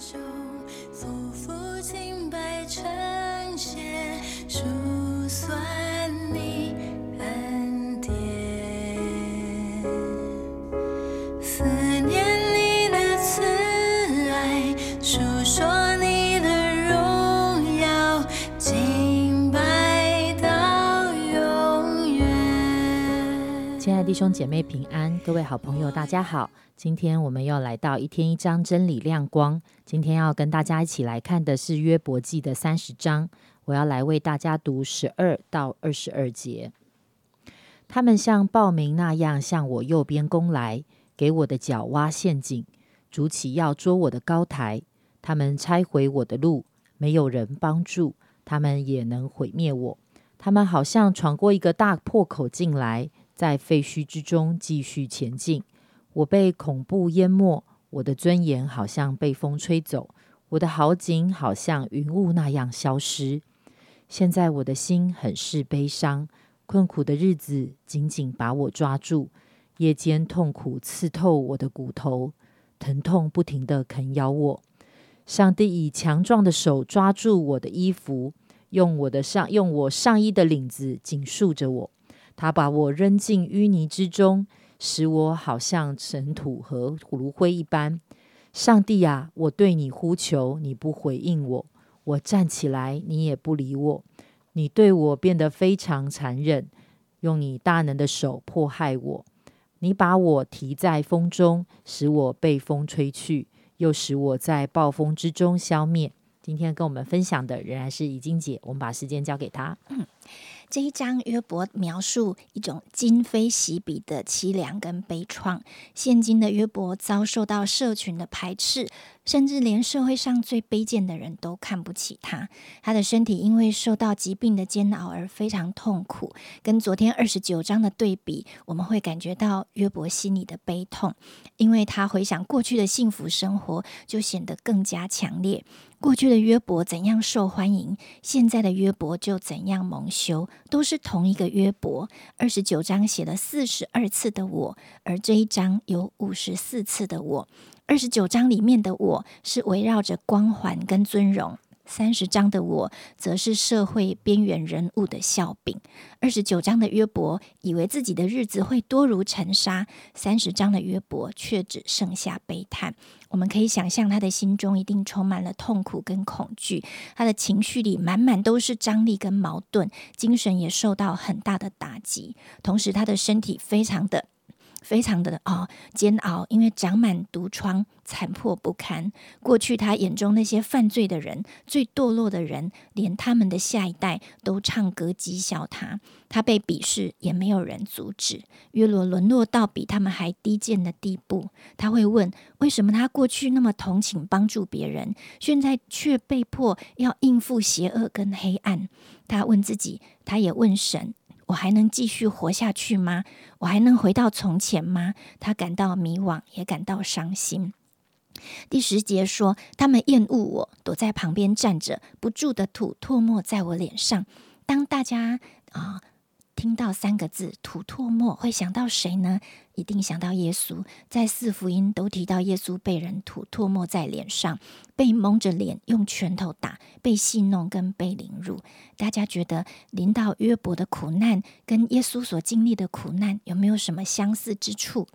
就匍匐清白呈现，数算你恩典，思念你的慈爱，述说你的荣耀，敬拜到永远。亲爱的弟兄姐妹平安，各位好朋友大家好。今天我们要来到一天一章真理亮光。今天要跟大家一起来看的是约伯记的三十章，我要来为大家读十二到二十二节。他们像暴民那样向我右边攻来，给我的脚挖陷阱，筑起要捉我的高台。他们拆毁我的路，没有人帮助，他们也能毁灭我。他们好像闯过一个大破口进来，在废墟之中继续前进。我被恐怖淹没，我的尊严好像被风吹走，我的好景好像云雾那样消失。现在我的心很是悲伤，困苦的日子紧紧把我抓住，夜间痛苦刺透我的骨头，疼痛不停地啃咬我。上帝以强壮的手抓住我的衣服，用我的上用我上衣的领子紧束着我。他把我扔进淤泥之中。使我好像尘土和炉灰一般。上帝啊，我对你呼求，你不回应我；我站起来，你也不理我。你对我变得非常残忍，用你大能的手迫害我。你把我提在风中，使我被风吹去，又使我在暴风之中消灭。今天跟我们分享的仍然是怡晶姐，我们把时间交给她。这一章约伯描述一种今非昔比的凄凉跟悲怆。现今的约伯遭受到社群的排斥，甚至连社会上最卑贱的人都看不起他。他的身体因为受到疾病的煎熬而非常痛苦。跟昨天二十九章的对比，我们会感觉到约伯心里的悲痛，因为他回想过去的幸福生活，就显得更加强烈。过去的约伯怎样受欢迎，现在的约伯就怎样蒙羞，都是同一个约伯。二十九章写了四十二次的我，而这一章有五十四次的我。二十九章里面的我是围绕着光环跟尊荣。三十章的我，则是社会边缘人物的笑柄。二十九章的约伯以为自己的日子会多如尘沙，三十章的约伯却只剩下悲叹。我们可以想象，他的心中一定充满了痛苦跟恐惧，他的情绪里满满都是张力跟矛盾，精神也受到很大的打击。同时，他的身体非常的。非常的啊煎熬，因为长满毒疮，残破不堪。过去他眼中那些犯罪的人、最堕落的人，连他们的下一代都唱歌讥笑他。他被鄙视，也没有人阻止。约罗沦落到比他们还低贱的地步。他会问：为什么他过去那么同情帮助别人，现在却被迫要应付邪恶跟黑暗？他问自己，他也问神。我还能继续活下去吗？我还能回到从前吗？他感到迷惘，也感到伤心。第十节说，他们厌恶我，躲在旁边站着，不住的吐唾沫在我脸上。当大家啊。听到三个字“吐唾沫”，会想到谁呢？一定想到耶稣。在四福音都提到耶稣被人吐唾沫在脸上，被蒙着脸用拳头打，被戏弄跟被凌辱。大家觉得临到约伯的苦难，跟耶稣所经历的苦难有没有什么相似之处？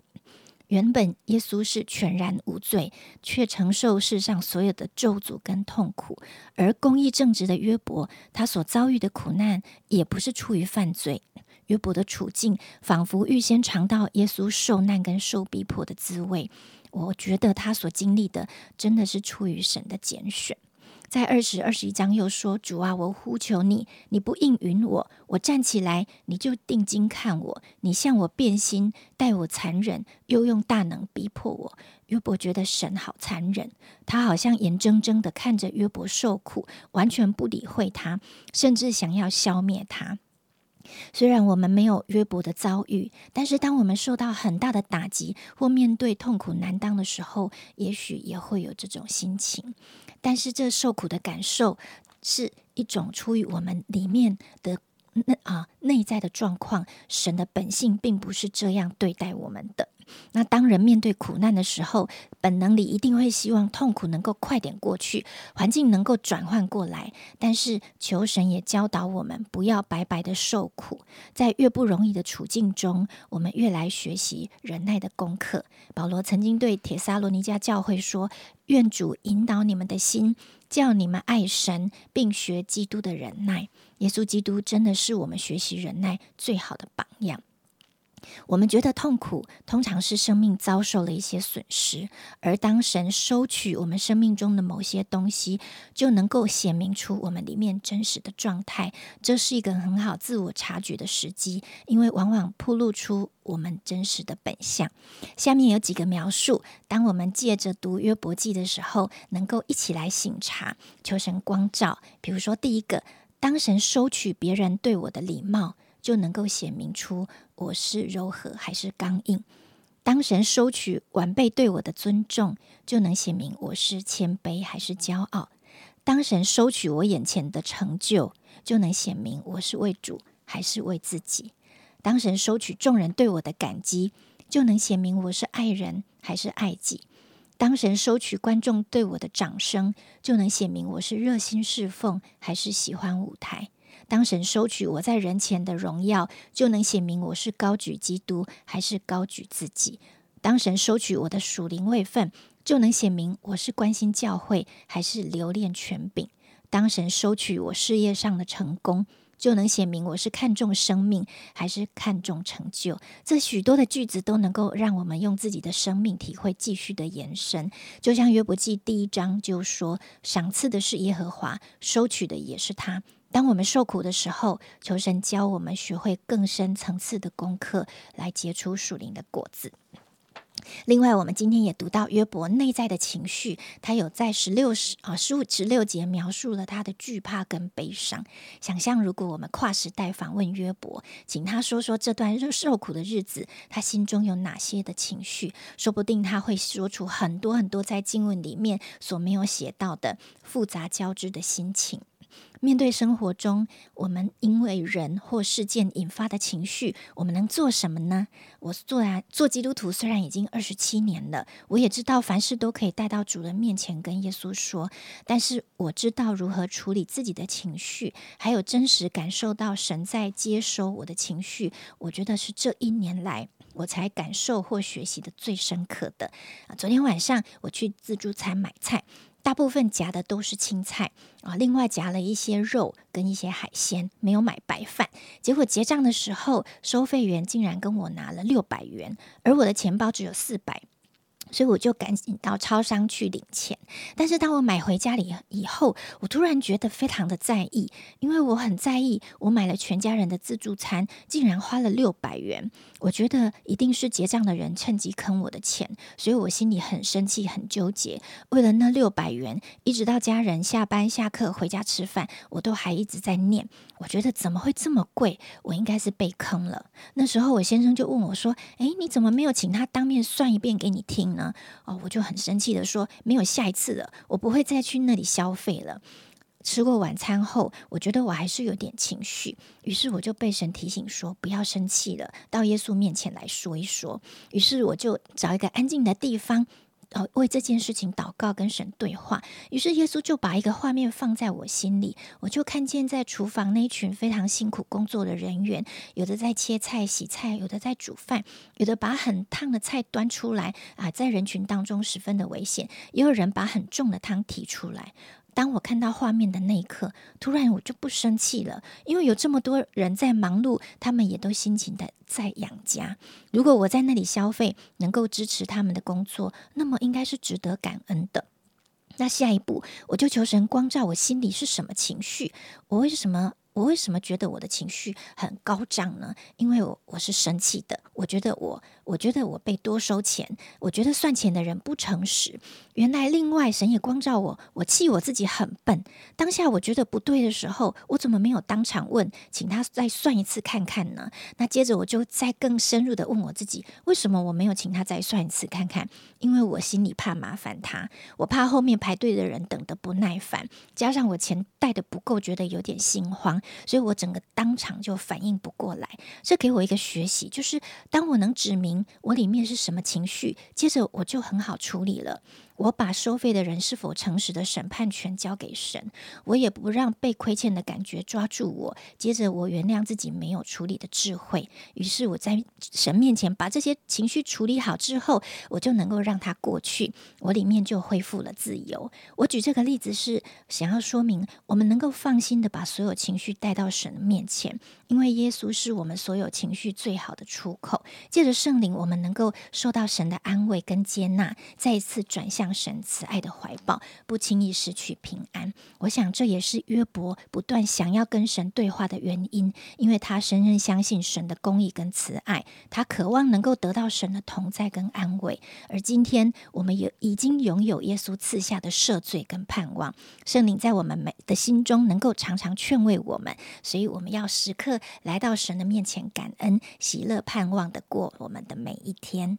原本耶稣是全然无罪，却承受世上所有的咒诅跟痛苦；而公义正直的约伯，他所遭遇的苦难也不是出于犯罪。约伯的处境仿佛预先尝到耶稣受难跟受逼迫的滋味。我觉得他所经历的真的是出于神的拣选。在二十二十一章又说：“主啊，我呼求你，你不应允我。我站起来，你就定睛看我。你向我变心，待我残忍，又用大能逼迫我。”约伯觉得神好残忍，他好像眼睁睁的看着约伯受苦，完全不理会他，甚至想要消灭他。虽然我们没有约伯的遭遇，但是当我们受到很大的打击或面对痛苦难当的时候，也许也会有这种心情。但是这受苦的感受是一种出于我们里面的那啊内在的状况，神的本性并不是这样对待我们的。那当人面对苦难的时候，本能里一定会希望痛苦能够快点过去，环境能够转换过来。但是求神也教导我们，不要白白的受苦。在越不容易的处境中，我们越来学习忍耐的功课。保罗曾经对铁沙罗尼迦教会说：“愿主引导你们的心，叫你们爱神，并学基督的忍耐。”耶稣基督真的是我们学习忍耐最好的榜样。我们觉得痛苦，通常是生命遭受了一些损失，而当神收取我们生命中的某些东西，就能够显明出我们里面真实的状态。这是一个很好自我察觉的时机，因为往往铺露出我们真实的本相。下面有几个描述，当我们借着读约伯记的时候，能够一起来醒察，求神光照。比如说，第一个，当神收取别人对我的礼貌。就能够显明出我是柔和还是刚硬。当神收取晚辈对我的尊重，就能显明我是谦卑还是骄傲。当神收取我眼前的成就，就能显明我是为主还是为自己。当神收取众人对我的感激，就能显明我是爱人还是爱己。当神收取观众对我的掌声，就能显明我是热心侍奉还是喜欢舞台。当神收取我在人前的荣耀，就能显明我是高举基督还是高举自己；当神收取我的属灵位分，就能显明我是关心教会还是留恋权柄；当神收取我事业上的成功，就能显明我是看重生命还是看重成就。这许多的句子都能够让我们用自己的生命体会继续的延伸。就像约伯记第一章就说：“赏赐的是耶和华，收取的也是他。”当我们受苦的时候，求神教我们学会更深层次的功课，来结出属灵的果子。另外，我们今天也读到约伯内在的情绪，他有在十六十啊十五十六节描述了他的惧怕跟悲伤。想象如果我们跨时代访问约伯，请他说说这段受苦的日子，他心中有哪些的情绪？说不定他会说出很多很多在经文里面所没有写到的复杂交织的心情。面对生活中我们因为人或事件引发的情绪，我们能做什么呢？我做啊，做基督徒虽然已经二十七年了，我也知道凡事都可以带到主人面前跟耶稣说，但是我知道如何处理自己的情绪，还有真实感受到神在接收我的情绪。我觉得是这一年来我才感受或学习的最深刻的。昨天晚上我去自助餐买菜。大部分夹的都是青菜啊，另外夹了一些肉跟一些海鲜，没有买白饭。结果结账的时候，收费员竟然跟我拿了六百元，而我的钱包只有四百。所以我就赶紧到超商去领钱，但是当我买回家里以后，我突然觉得非常的在意，因为我很在意，我买了全家人的自助餐，竟然花了六百元，我觉得一定是结账的人趁机坑我的钱，所以我心里很生气，很纠结。为了那六百元，一直到家人下班下课回家吃饭，我都还一直在念，我觉得怎么会这么贵？我应该是被坑了。那时候我先生就问我说：“诶，你怎么没有请他当面算一遍给你听？”呢？哦，我就很生气的说，没有下一次了，我不会再去那里消费了。吃过晚餐后，我觉得我还是有点情绪，于是我就被神提醒说，不要生气了，到耶稣面前来说一说。于是我就找一个安静的地方。哦，为这件事情祷告，跟神对话。于是耶稣就把一个画面放在我心里，我就看见在厨房那群非常辛苦工作的人员，有的在切菜、洗菜，有的在煮饭，有的把很烫的菜端出来啊，在人群当中十分的危险。也有人把很重的汤提出来。当我看到画面的那一刻，突然我就不生气了，因为有这么多人在忙碌，他们也都辛勤的在养家。如果我在那里消费，能够支持他们的工作，那么应该是值得感恩的。那下一步，我就求神光照我心里是什么情绪，我为什么？我为什么觉得我的情绪很高涨呢？因为我我是生气的，我觉得我我觉得我被多收钱，我觉得算钱的人不诚实。原来另外神也光照我，我气我自己很笨。当下我觉得不对的时候，我怎么没有当场问，请他再算一次看看呢？那接着我就再更深入的问我自己，为什么我没有请他再算一次看看？因为我心里怕麻烦他，我怕后面排队的人等得不耐烦，加上我钱带的不够，觉得有点心慌。所以我整个当场就反应不过来，这给我一个学习，就是当我能指明我里面是什么情绪，接着我就很好处理了。我把收费的人是否诚实的审判权交给神，我也不让被亏欠的感觉抓住我。接着，我原谅自己没有处理的智慧。于是，我在神面前把这些情绪处理好之后，我就能够让它过去，我里面就恢复了自由。我举这个例子是想要说明，我们能够放心的把所有情绪带到神面前，因为耶稣是我们所有情绪最好的出口。借着圣灵，我们能够受到神的安慰跟接纳，再一次转向。神慈爱的怀抱，不轻易失去平安。我想这也是约伯不断想要跟神对话的原因，因为他深深相信神的公义跟慈爱，他渴望能够得到神的同在跟安慰。而今天我们也已经拥有耶稣赐下的赦罪跟盼望，圣灵在我们每的心中能够常常劝慰我们，所以我们要时刻来到神的面前，感恩、喜乐、盼望的过我们的每一天。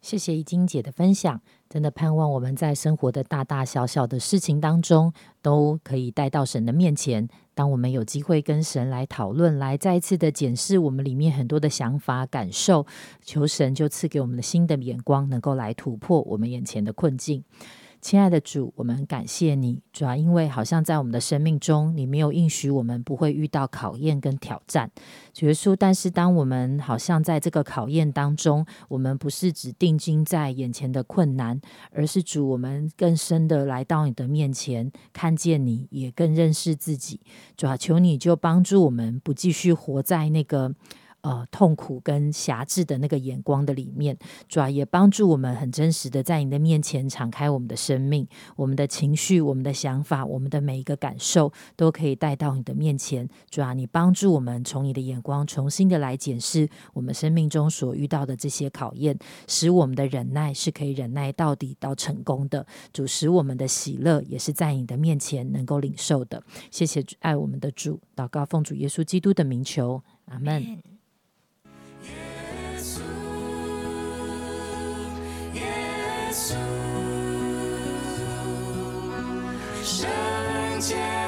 谢谢怡晶姐的分享，真的盼望我们在生活的大大小小的事情当中，都可以带到神的面前。当我们有机会跟神来讨论，来再一次的检视我们里面很多的想法、感受，求神就赐给我们的新的眼光，能够来突破我们眼前的困境。亲爱的主，我们感谢你，主要因为好像在我们的生命中，你没有应许我们不会遇到考验跟挑战，主耶稣。但是当我们好像在这个考验当中，我们不是只定睛在眼前的困难，而是主，我们更深的来到你的面前，看见你，也更认识自己。主要求你就帮助我们，不继续活在那个。呃，痛苦跟狭制的那个眼光的里面，主要也帮助我们很真实的在你的面前敞开我们的生命、我们的情绪、我们的想法、我们的每一个感受，都可以带到你的面前。主要你帮助我们从你的眼光重新的来检视我们生命中所遇到的这些考验，使我们的忍耐是可以忍耐到底到成功的。主使我们的喜乐也是在你的面前能够领受的。谢谢爱我们的主，祷告奉主耶稣基督的名求，阿门。圣洁。